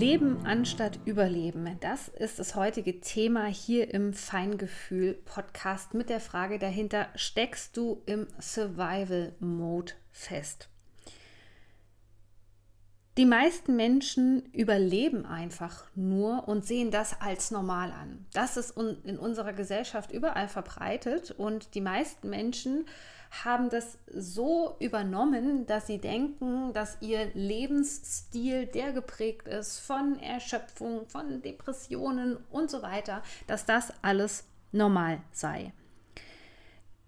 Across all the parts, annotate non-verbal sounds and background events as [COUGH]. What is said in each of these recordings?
Leben anstatt Überleben. Das ist das heutige Thema hier im Feingefühl-Podcast mit der Frage dahinter, steckst du im Survival-Mode fest? Die meisten Menschen überleben einfach nur und sehen das als normal an. Das ist in unserer Gesellschaft überall verbreitet und die meisten Menschen haben das so übernommen, dass sie denken, dass ihr Lebensstil, der geprägt ist von Erschöpfung, von Depressionen und so weiter, dass das alles normal sei.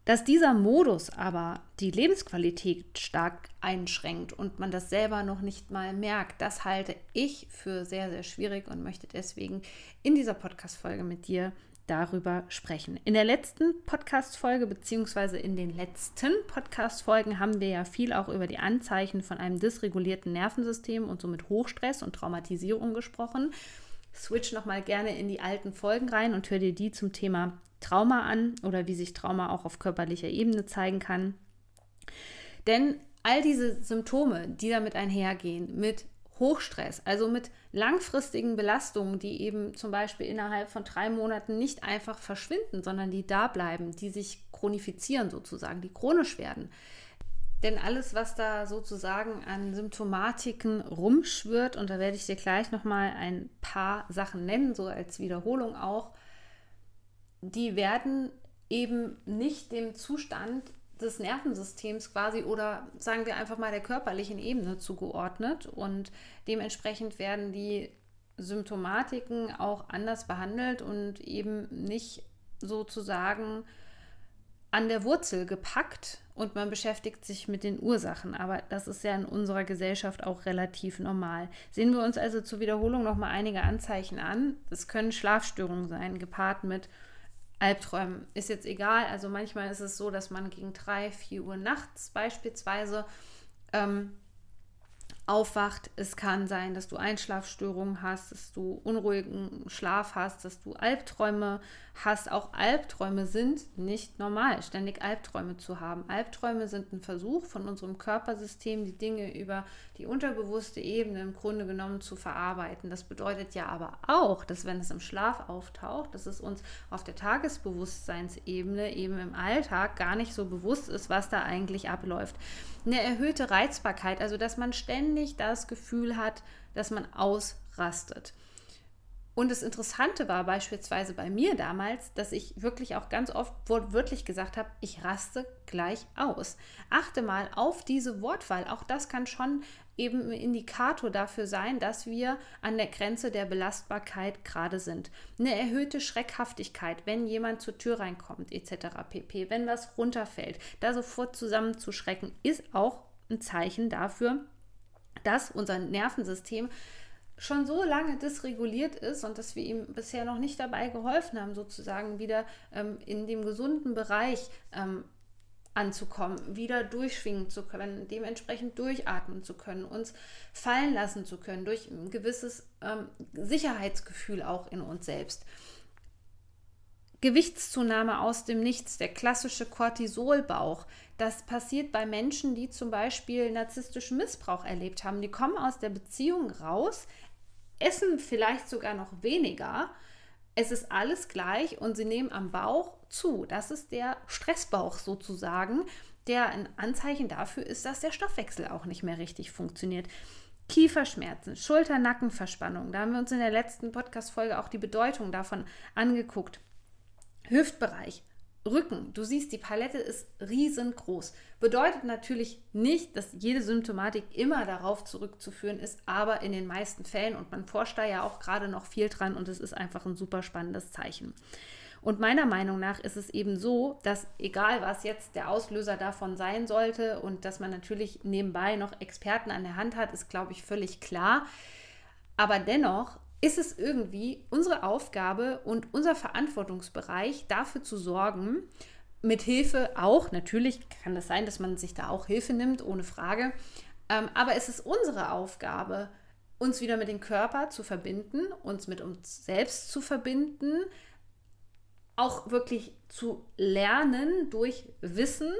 Dass dieser Modus aber die Lebensqualität stark einschränkt und man das selber noch nicht mal merkt, das halte ich für sehr, sehr schwierig und möchte deswegen in dieser Podcast-Folge mit dir darüber sprechen. In der letzten Podcast-Folge, beziehungsweise in den letzten Podcast-Folgen, haben wir ja viel auch über die Anzeichen von einem dysregulierten Nervensystem und somit Hochstress und Traumatisierung gesprochen. Switch nochmal gerne in die alten Folgen rein und hör dir die zum Thema Trauma an oder wie sich Trauma auch auf körperlicher Ebene zeigen kann. Denn all diese Symptome, die damit einhergehen, mit Hochstress, also mit langfristigen Belastungen, die eben zum Beispiel innerhalb von drei Monaten nicht einfach verschwinden, sondern die da bleiben, die sich chronifizieren sozusagen, die chronisch werden. Denn alles, was da sozusagen an Symptomatiken rumschwirrt, und da werde ich dir gleich nochmal ein paar Sachen nennen, so als Wiederholung auch, die werden eben nicht dem Zustand des Nervensystems quasi oder sagen wir einfach mal der körperlichen Ebene zugeordnet und dementsprechend werden die Symptomatiken auch anders behandelt und eben nicht sozusagen an der Wurzel gepackt und man beschäftigt sich mit den Ursachen. Aber das ist ja in unserer Gesellschaft auch relativ normal. Sehen wir uns also zur Wiederholung noch mal einige Anzeichen an. Es können Schlafstörungen sein, gepaart mit Albträumen. Ist jetzt egal. Also manchmal ist es so, dass man gegen drei, vier Uhr nachts beispielsweise ähm, aufwacht. Es kann sein, dass du Einschlafstörungen hast, dass du unruhigen Schlaf hast, dass du Albträume hast. Auch Albträume sind nicht normal, ständig Albträume zu haben. Albträume sind ein Versuch von unserem Körpersystem, die Dinge über die unterbewusste Ebene im Grunde genommen zu verarbeiten. Das bedeutet ja aber auch, dass wenn es im Schlaf auftaucht, dass es uns auf der Tagesbewusstseinsebene eben im Alltag gar nicht so bewusst ist, was da eigentlich abläuft. Eine erhöhte Reizbarkeit, also dass man ständig das Gefühl hat, dass man ausrastet. Und das Interessante war beispielsweise bei mir damals, dass ich wirklich auch ganz oft wortwörtlich gesagt habe, ich raste gleich aus. Achte mal auf diese Wortwahl. Auch das kann schon eben ein Indikator dafür sein, dass wir an der Grenze der Belastbarkeit gerade sind. Eine erhöhte Schreckhaftigkeit, wenn jemand zur Tür reinkommt, etc. pp. Wenn was runterfällt, da sofort zusammenzuschrecken, ist auch ein Zeichen dafür, dass unser Nervensystem schon so lange dysreguliert ist und dass wir ihm bisher noch nicht dabei geholfen haben, sozusagen wieder ähm, in dem gesunden Bereich ähm, anzukommen, wieder durchschwingen zu können, dementsprechend durchatmen zu können, uns fallen lassen zu können, durch ein gewisses ähm, Sicherheitsgefühl auch in uns selbst. Gewichtszunahme aus dem Nichts, der klassische Cortisolbauch. Das passiert bei Menschen, die zum Beispiel narzisstischen Missbrauch erlebt haben. Die kommen aus der Beziehung raus, essen vielleicht sogar noch weniger. Es ist alles gleich und sie nehmen am Bauch zu. Das ist der Stressbauch sozusagen, der ein Anzeichen dafür ist, dass der Stoffwechsel auch nicht mehr richtig funktioniert. Kieferschmerzen, Schulter-Nackenverspannung. Da haben wir uns in der letzten Podcast-Folge auch die Bedeutung davon angeguckt. Hüftbereich, Rücken. Du siehst, die Palette ist riesengroß. Bedeutet natürlich nicht, dass jede Symptomatik immer darauf zurückzuführen ist, aber in den meisten Fällen und man forscht da ja auch gerade noch viel dran und es ist einfach ein super spannendes Zeichen. Und meiner Meinung nach ist es eben so, dass egal was jetzt der Auslöser davon sein sollte und dass man natürlich nebenbei noch Experten an der Hand hat, ist, glaube ich, völlig klar. Aber dennoch ist es irgendwie unsere Aufgabe und unser Verantwortungsbereich dafür zu sorgen, mit Hilfe auch, natürlich kann das sein, dass man sich da auch Hilfe nimmt, ohne Frage, ähm, aber es ist unsere Aufgabe, uns wieder mit dem Körper zu verbinden, uns mit uns selbst zu verbinden, auch wirklich zu lernen durch Wissen,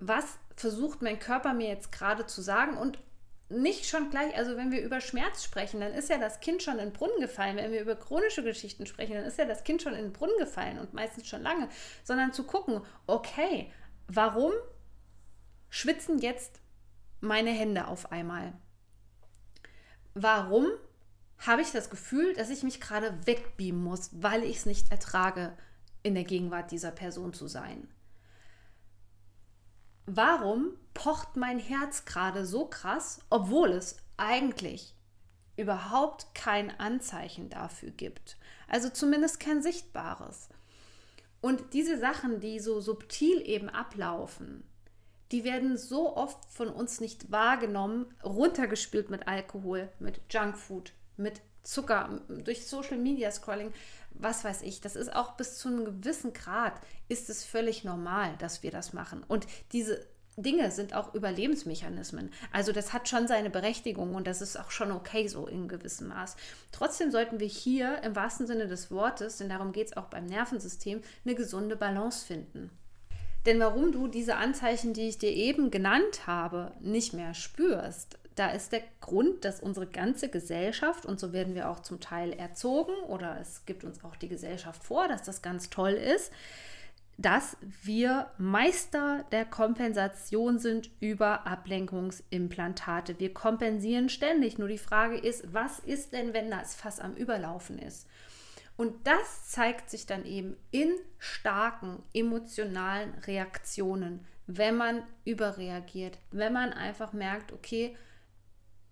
was versucht mein Körper mir jetzt gerade zu sagen und nicht schon gleich, also wenn wir über Schmerz sprechen, dann ist ja das Kind schon in den Brunnen gefallen. Wenn wir über chronische Geschichten sprechen, dann ist ja das Kind schon in den Brunnen gefallen und meistens schon lange, sondern zu gucken, okay, warum schwitzen jetzt meine Hände auf einmal? Warum habe ich das Gefühl, dass ich mich gerade wegbeamen muss, weil ich es nicht ertrage, in der Gegenwart dieser Person zu sein? warum pocht mein Herz gerade so krass, obwohl es eigentlich überhaupt kein Anzeichen dafür gibt. Also zumindest kein sichtbares. Und diese Sachen, die so subtil eben ablaufen, die werden so oft von uns nicht wahrgenommen, runtergespült mit Alkohol, mit Junkfood, mit Zucker, durch Social Media Scrolling, was weiß ich. Das ist auch bis zu einem gewissen Grad, ist es völlig normal, dass wir das machen. Und diese Dinge sind auch Überlebensmechanismen. Also das hat schon seine Berechtigung und das ist auch schon okay so in gewissem Maß. Trotzdem sollten wir hier im wahrsten Sinne des Wortes, denn darum geht es auch beim Nervensystem, eine gesunde Balance finden. Denn warum du diese Anzeichen, die ich dir eben genannt habe, nicht mehr spürst, da ist der Grund, dass unsere ganze Gesellschaft, und so werden wir auch zum Teil erzogen, oder es gibt uns auch die Gesellschaft vor, dass das ganz toll ist, dass wir Meister der Kompensation sind über Ablenkungsimplantate. Wir kompensieren ständig. Nur die Frage ist, was ist denn, wenn das Fass am Überlaufen ist? Und das zeigt sich dann eben in starken emotionalen Reaktionen, wenn man überreagiert, wenn man einfach merkt, okay,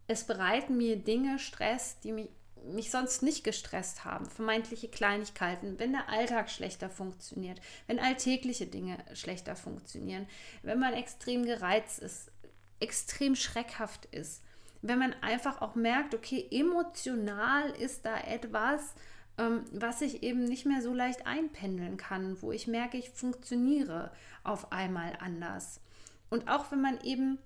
es bereiten mir Dinge Stress, die mich mich sonst nicht gestresst haben, vermeintliche Kleinigkeiten, wenn der Alltag schlechter funktioniert, wenn alltägliche Dinge schlechter funktionieren, wenn man extrem gereizt ist, extrem schreckhaft ist, wenn man einfach auch merkt, okay, emotional ist da etwas, ähm, was ich eben nicht mehr so leicht einpendeln kann, wo ich merke, ich funktioniere auf einmal anders. Und auch wenn man eben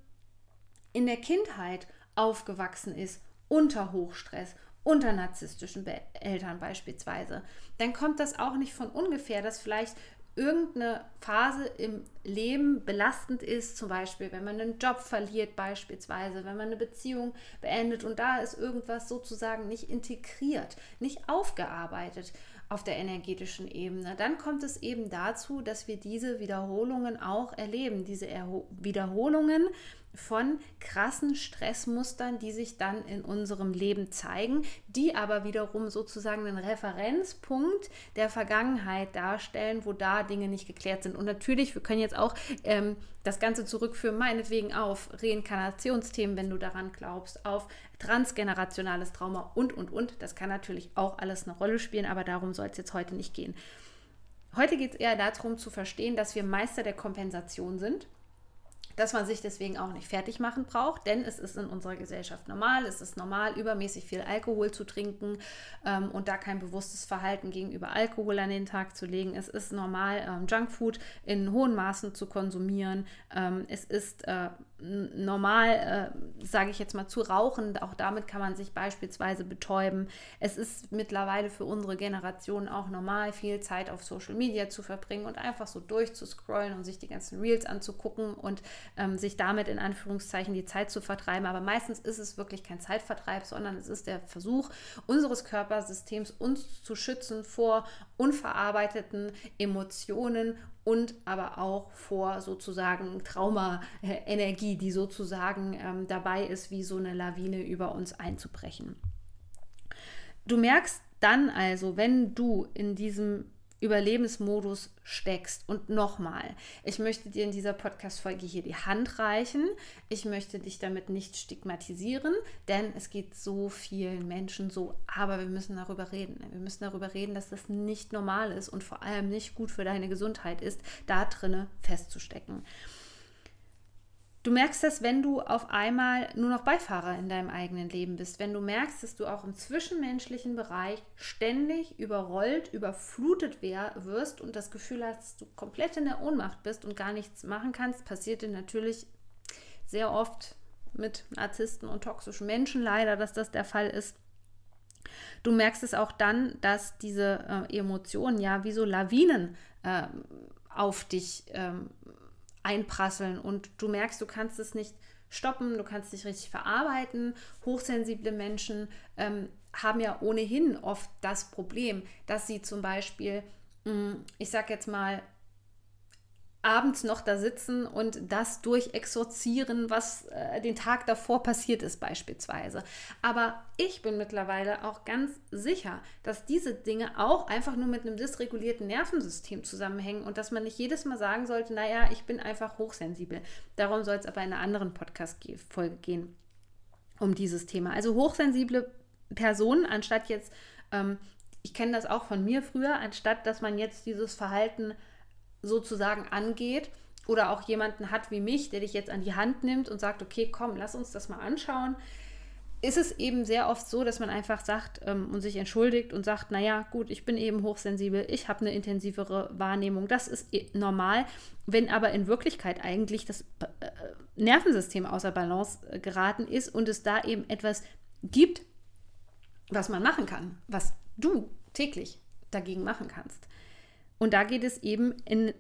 in der Kindheit aufgewachsen ist unter Hochstress unter narzisstischen Be Eltern beispielsweise, dann kommt das auch nicht von ungefähr, dass vielleicht irgendeine Phase im Leben belastend ist, zum Beispiel wenn man einen Job verliert beispielsweise, wenn man eine Beziehung beendet und da ist irgendwas sozusagen nicht integriert, nicht aufgearbeitet auf der energetischen Ebene, dann kommt es eben dazu, dass wir diese Wiederholungen auch erleben, diese Erho Wiederholungen von krassen Stressmustern, die sich dann in unserem Leben zeigen, die aber wiederum sozusagen einen Referenzpunkt der Vergangenheit darstellen, wo da Dinge nicht geklärt sind. Und natürlich, wir können auch ähm, das Ganze zurückführen, meinetwegen auf Reinkarnationsthemen, wenn du daran glaubst, auf transgenerationales Trauma und, und, und. Das kann natürlich auch alles eine Rolle spielen, aber darum soll es jetzt heute nicht gehen. Heute geht es eher darum zu verstehen, dass wir Meister der Kompensation sind dass man sich deswegen auch nicht fertig machen braucht, denn es ist in unserer Gesellschaft normal, es ist normal, übermäßig viel Alkohol zu trinken ähm, und da kein bewusstes Verhalten gegenüber Alkohol an den Tag zu legen. Es ist normal, ähm, Junkfood in hohen Maßen zu konsumieren. Ähm, es ist äh, normal, äh, sage ich jetzt mal, zu rauchen. Auch damit kann man sich beispielsweise betäuben. Es ist mittlerweile für unsere Generation auch normal, viel Zeit auf Social Media zu verbringen und einfach so durchzuscrollen und sich die ganzen Reels anzugucken und ähm, sich damit in Anführungszeichen die Zeit zu vertreiben. Aber meistens ist es wirklich kein Zeitvertreib, sondern es ist der Versuch unseres Körpersystems, uns zu schützen vor unverarbeiteten Emotionen und aber auch vor sozusagen Traumaenergie, die sozusagen ähm, dabei ist, wie so eine Lawine über uns einzubrechen. Du merkst dann also, wenn du in diesem Überlebensmodus steckst. Und nochmal, ich möchte dir in dieser Podcast-Folge hier die Hand reichen. Ich möchte dich damit nicht stigmatisieren, denn es geht so vielen Menschen so. Aber wir müssen darüber reden. Wir müssen darüber reden, dass das nicht normal ist und vor allem nicht gut für deine Gesundheit ist, da drinne festzustecken. Du merkst das, wenn du auf einmal nur noch Beifahrer in deinem eigenen Leben bist, wenn du merkst, dass du auch im zwischenmenschlichen Bereich ständig überrollt, überflutet wirst und das Gefühl hast, dass du komplett in der Ohnmacht bist und gar nichts machen kannst, passiert dir natürlich sehr oft mit Narzissten und toxischen Menschen leider, dass das der Fall ist. Du merkst es auch dann, dass diese äh, Emotionen ja wie so Lawinen äh, auf dich ähm, einprasseln und du merkst, du kannst es nicht stoppen, du kannst nicht richtig verarbeiten. Hochsensible Menschen ähm, haben ja ohnehin oft das Problem, dass sie zum Beispiel, mm, ich sag jetzt mal, abends noch da sitzen und das durchexorzieren, was äh, den Tag davor passiert ist beispielsweise. Aber ich bin mittlerweile auch ganz sicher, dass diese Dinge auch einfach nur mit einem dysregulierten Nervensystem zusammenhängen und dass man nicht jedes Mal sagen sollte, naja, ich bin einfach hochsensibel. Darum soll es aber in einer anderen Podcast-Folge gehen, um dieses Thema. Also hochsensible Personen, anstatt jetzt, ähm, ich kenne das auch von mir früher, anstatt dass man jetzt dieses Verhalten sozusagen angeht oder auch jemanden hat wie mich, der dich jetzt an die Hand nimmt und sagt, okay, komm, lass uns das mal anschauen, ist es eben sehr oft so, dass man einfach sagt ähm, und sich entschuldigt und sagt, naja, gut, ich bin eben hochsensibel, ich habe eine intensivere Wahrnehmung, das ist eh normal, wenn aber in Wirklichkeit eigentlich das äh, Nervensystem außer Balance äh, geraten ist und es da eben etwas gibt, was man machen kann, was du täglich dagegen machen kannst. Und da geht es eben in,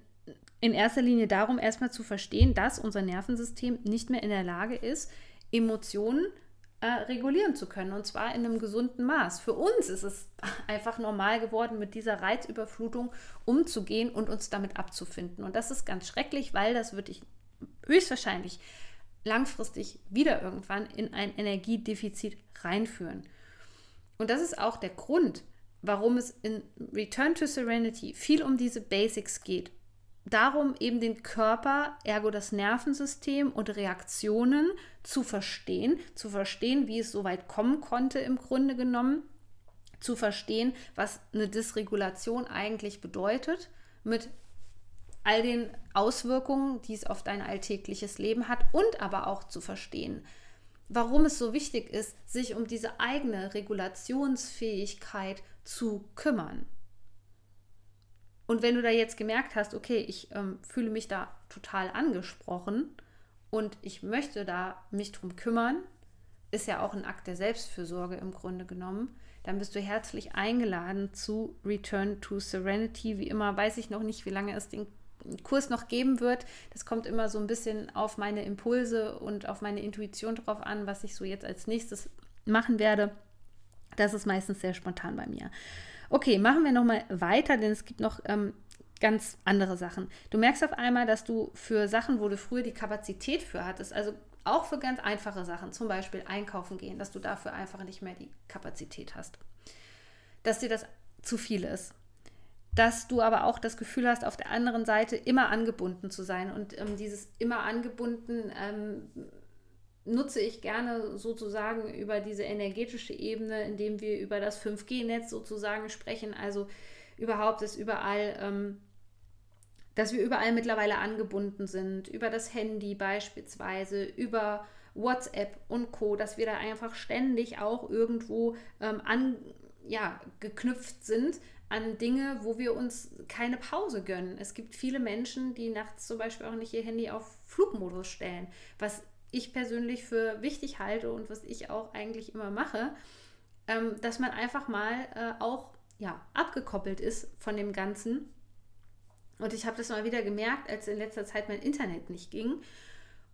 in erster Linie darum, erstmal zu verstehen, dass unser Nervensystem nicht mehr in der Lage ist, Emotionen äh, regulieren zu können. Und zwar in einem gesunden Maß. Für uns ist es [LAUGHS] einfach normal geworden, mit dieser Reizüberflutung umzugehen und uns damit abzufinden. Und das ist ganz schrecklich, weil das würde ich höchstwahrscheinlich langfristig wieder irgendwann in ein Energiedefizit reinführen. Und das ist auch der Grund, warum es in Return to Serenity viel um diese Basics geht. Darum eben den Körper, ergo das Nervensystem und Reaktionen zu verstehen, zu verstehen, wie es so weit kommen konnte im Grunde genommen, zu verstehen, was eine Dysregulation eigentlich bedeutet, mit all den Auswirkungen, die es auf dein alltägliches Leben hat und aber auch zu verstehen, warum es so wichtig ist, sich um diese eigene Regulationsfähigkeit zu kümmern. Und wenn du da jetzt gemerkt hast, okay, ich ähm, fühle mich da total angesprochen und ich möchte da mich drum kümmern, ist ja auch ein Akt der Selbstfürsorge im Grunde genommen, dann bist du herzlich eingeladen zu Return to Serenity. Wie immer weiß ich noch nicht, wie lange es den Kurs noch geben wird. Das kommt immer so ein bisschen auf meine Impulse und auf meine Intuition drauf an, was ich so jetzt als nächstes machen werde. Das ist meistens sehr spontan bei mir. Okay, machen wir nochmal weiter, denn es gibt noch ähm, ganz andere Sachen. Du merkst auf einmal, dass du für Sachen, wo du früher die Kapazität für hattest, also auch für ganz einfache Sachen, zum Beispiel einkaufen gehen, dass du dafür einfach nicht mehr die Kapazität hast. Dass dir das zu viel ist dass du aber auch das Gefühl hast, auf der anderen Seite immer angebunden zu sein. Und ähm, dieses immer angebunden ähm, nutze ich gerne sozusagen über diese energetische Ebene, indem wir über das 5G-Netz sozusagen sprechen. Also überhaupt ist überall, ähm, dass wir überall mittlerweile angebunden sind, über das Handy beispielsweise, über WhatsApp und Co., dass wir da einfach ständig auch irgendwo ähm, an, ja, geknüpft sind an Dinge, wo wir uns keine Pause gönnen. Es gibt viele Menschen, die nachts zum Beispiel auch nicht ihr Handy auf Flugmodus stellen, was ich persönlich für wichtig halte und was ich auch eigentlich immer mache, ähm, dass man einfach mal äh, auch ja, abgekoppelt ist von dem Ganzen. Und ich habe das mal wieder gemerkt, als in letzter Zeit mein Internet nicht ging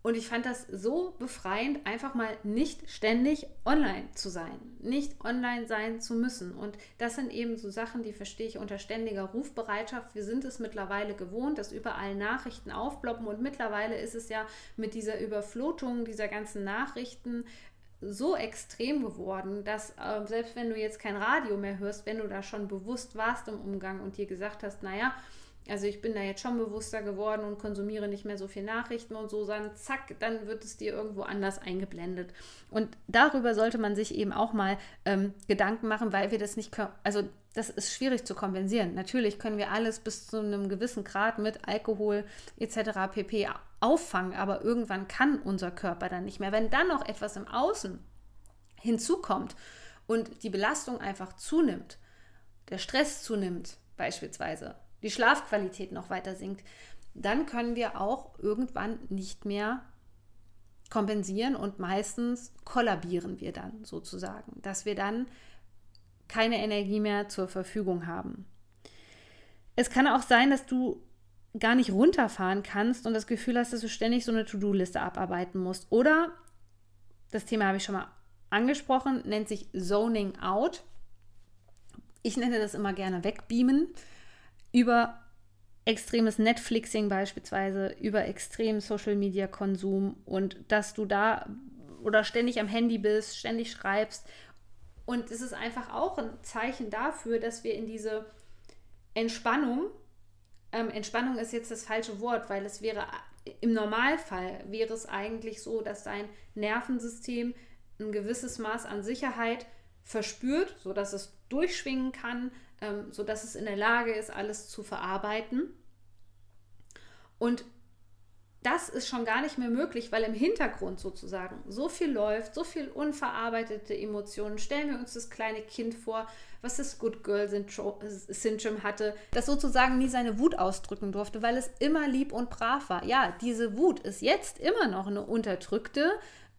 und ich fand das so befreiend, einfach mal nicht ständig online zu sein, nicht online sein zu müssen. Und das sind eben so Sachen, die verstehe ich unter ständiger Rufbereitschaft. Wir sind es mittlerweile gewohnt, dass überall Nachrichten aufploppen. Und mittlerweile ist es ja mit dieser Überflutung dieser ganzen Nachrichten so extrem geworden, dass äh, selbst wenn du jetzt kein Radio mehr hörst, wenn du da schon bewusst warst im Umgang und dir gesagt hast, naja, also ich bin da jetzt schon bewusster geworden und konsumiere nicht mehr so viel Nachrichten und so, dann zack, dann wird es dir irgendwo anders eingeblendet. Und darüber sollte man sich eben auch mal ähm, Gedanken machen, weil wir das nicht können. Also das ist schwierig zu kompensieren. Natürlich können wir alles bis zu einem gewissen Grad mit Alkohol etc. pp auffangen, aber irgendwann kann unser Körper dann nicht mehr. Wenn dann noch etwas im Außen hinzukommt und die Belastung einfach zunimmt, der Stress zunimmt beispielsweise, die Schlafqualität noch weiter sinkt, dann können wir auch irgendwann nicht mehr kompensieren und meistens kollabieren wir dann sozusagen, dass wir dann keine Energie mehr zur Verfügung haben. Es kann auch sein, dass du gar nicht runterfahren kannst und das Gefühl hast, dass du ständig so eine To-Do-Liste abarbeiten musst. Oder, das Thema habe ich schon mal angesprochen, nennt sich Zoning Out. Ich nenne das immer gerne wegbeamen über extremes Netflixing beispielsweise, über extremen Social-Media-Konsum und dass du da oder ständig am Handy bist, ständig schreibst. Und es ist einfach auch ein Zeichen dafür, dass wir in diese Entspannung, ähm, Entspannung ist jetzt das falsche Wort, weil es wäre im Normalfall wäre es eigentlich so, dass dein Nervensystem ein gewisses Maß an Sicherheit verspürt, sodass es durchschwingen kann, ähm, sodass es in der Lage ist, alles zu verarbeiten. Und das ist schon gar nicht mehr möglich, weil im Hintergrund sozusagen so viel läuft, so viel unverarbeitete Emotionen. Stellen wir uns das kleine Kind vor, was das Good Girl Syndrome hatte, das sozusagen nie seine Wut ausdrücken durfte, weil es immer lieb und brav war. Ja, diese Wut ist jetzt immer noch eine unterdrückte,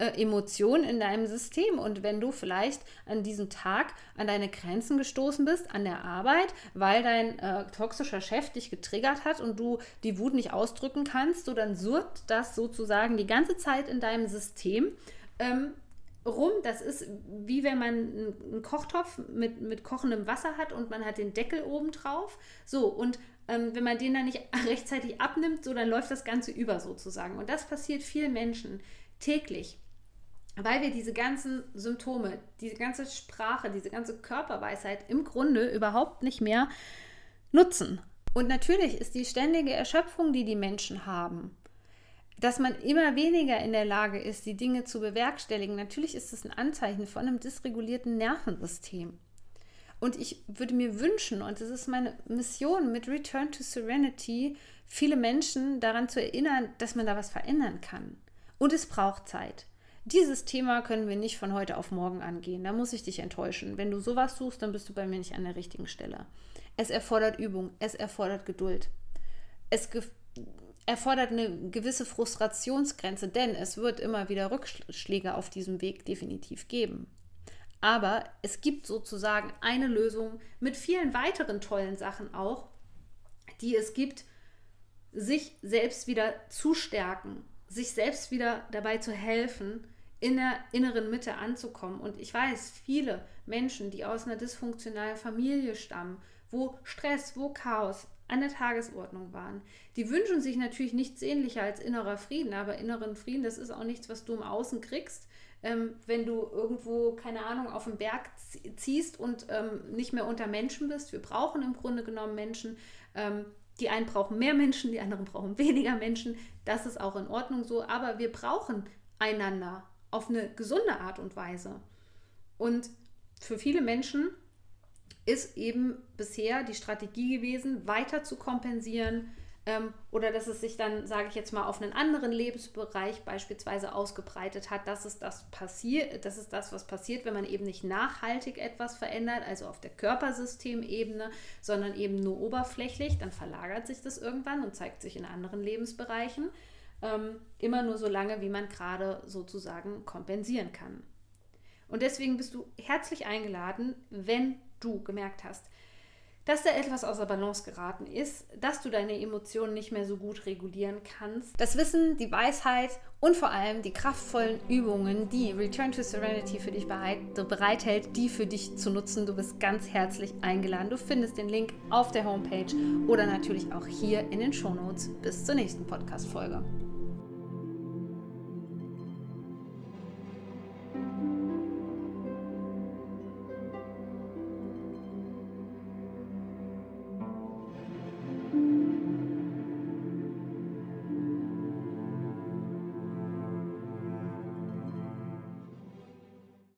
äh, Emotionen in deinem System. Und wenn du vielleicht an diesem Tag an deine Grenzen gestoßen bist, an der Arbeit, weil dein äh, toxischer Chef dich getriggert hat und du die Wut nicht ausdrücken kannst, so dann surrt das sozusagen die ganze Zeit in deinem System. Ähm, rum. Das ist wie wenn man einen Kochtopf mit, mit kochendem Wasser hat und man hat den Deckel oben drauf. So, und ähm, wenn man den dann nicht [LAUGHS] rechtzeitig abnimmt, so dann läuft das Ganze über sozusagen. Und das passiert vielen Menschen täglich weil wir diese ganzen Symptome, diese ganze Sprache, diese ganze Körperweisheit im Grunde überhaupt nicht mehr nutzen. Und natürlich ist die ständige Erschöpfung, die die Menschen haben, dass man immer weniger in der Lage ist, die Dinge zu bewerkstelligen, natürlich ist es ein Anzeichen von einem dysregulierten Nervensystem. Und ich würde mir wünschen, und das ist meine Mission mit Return to Serenity, viele Menschen daran zu erinnern, dass man da was verändern kann. Und es braucht Zeit. Dieses Thema können wir nicht von heute auf morgen angehen. Da muss ich dich enttäuschen. Wenn du sowas suchst, dann bist du bei mir nicht an der richtigen Stelle. Es erfordert Übung, es erfordert Geduld. Es erfordert eine gewisse Frustrationsgrenze, denn es wird immer wieder Rückschläge auf diesem Weg definitiv geben. Aber es gibt sozusagen eine Lösung mit vielen weiteren tollen Sachen auch, die es gibt, sich selbst wieder zu stärken, sich selbst wieder dabei zu helfen, in der inneren Mitte anzukommen. Und ich weiß, viele Menschen, die aus einer dysfunktionalen Familie stammen, wo Stress, wo Chaos an der Tagesordnung waren, die wünschen sich natürlich nichts ähnlicher als innerer Frieden. Aber inneren Frieden, das ist auch nichts, was du im Außen kriegst. Ähm, wenn du irgendwo, keine Ahnung, auf den Berg ziehst und ähm, nicht mehr unter Menschen bist. Wir brauchen im Grunde genommen Menschen. Ähm, die einen brauchen mehr Menschen, die anderen brauchen weniger Menschen. Das ist auch in Ordnung so. Aber wir brauchen einander auf eine gesunde Art und Weise. Und für viele Menschen ist eben bisher die Strategie gewesen, weiter zu kompensieren ähm, oder dass es sich dann, sage ich jetzt mal, auf einen anderen Lebensbereich beispielsweise ausgebreitet hat. Das ist das passiert, das ist das, was passiert, wenn man eben nicht nachhaltig etwas verändert, also auf der Körpersystemebene, sondern eben nur oberflächlich, dann verlagert sich das irgendwann und zeigt sich in anderen Lebensbereichen. Ähm, immer nur so lange, wie man gerade sozusagen kompensieren kann. Und deswegen bist du herzlich eingeladen, wenn du gemerkt hast, dass da etwas außer Balance geraten ist, dass du deine Emotionen nicht mehr so gut regulieren kannst. Das Wissen, die Weisheit und vor allem die kraftvollen Übungen, die Return to Serenity für dich bereithält, die für dich zu nutzen. Du bist ganz herzlich eingeladen. Du findest den Link auf der Homepage oder natürlich auch hier in den Shownotes. Bis zur nächsten Podcast-Folge.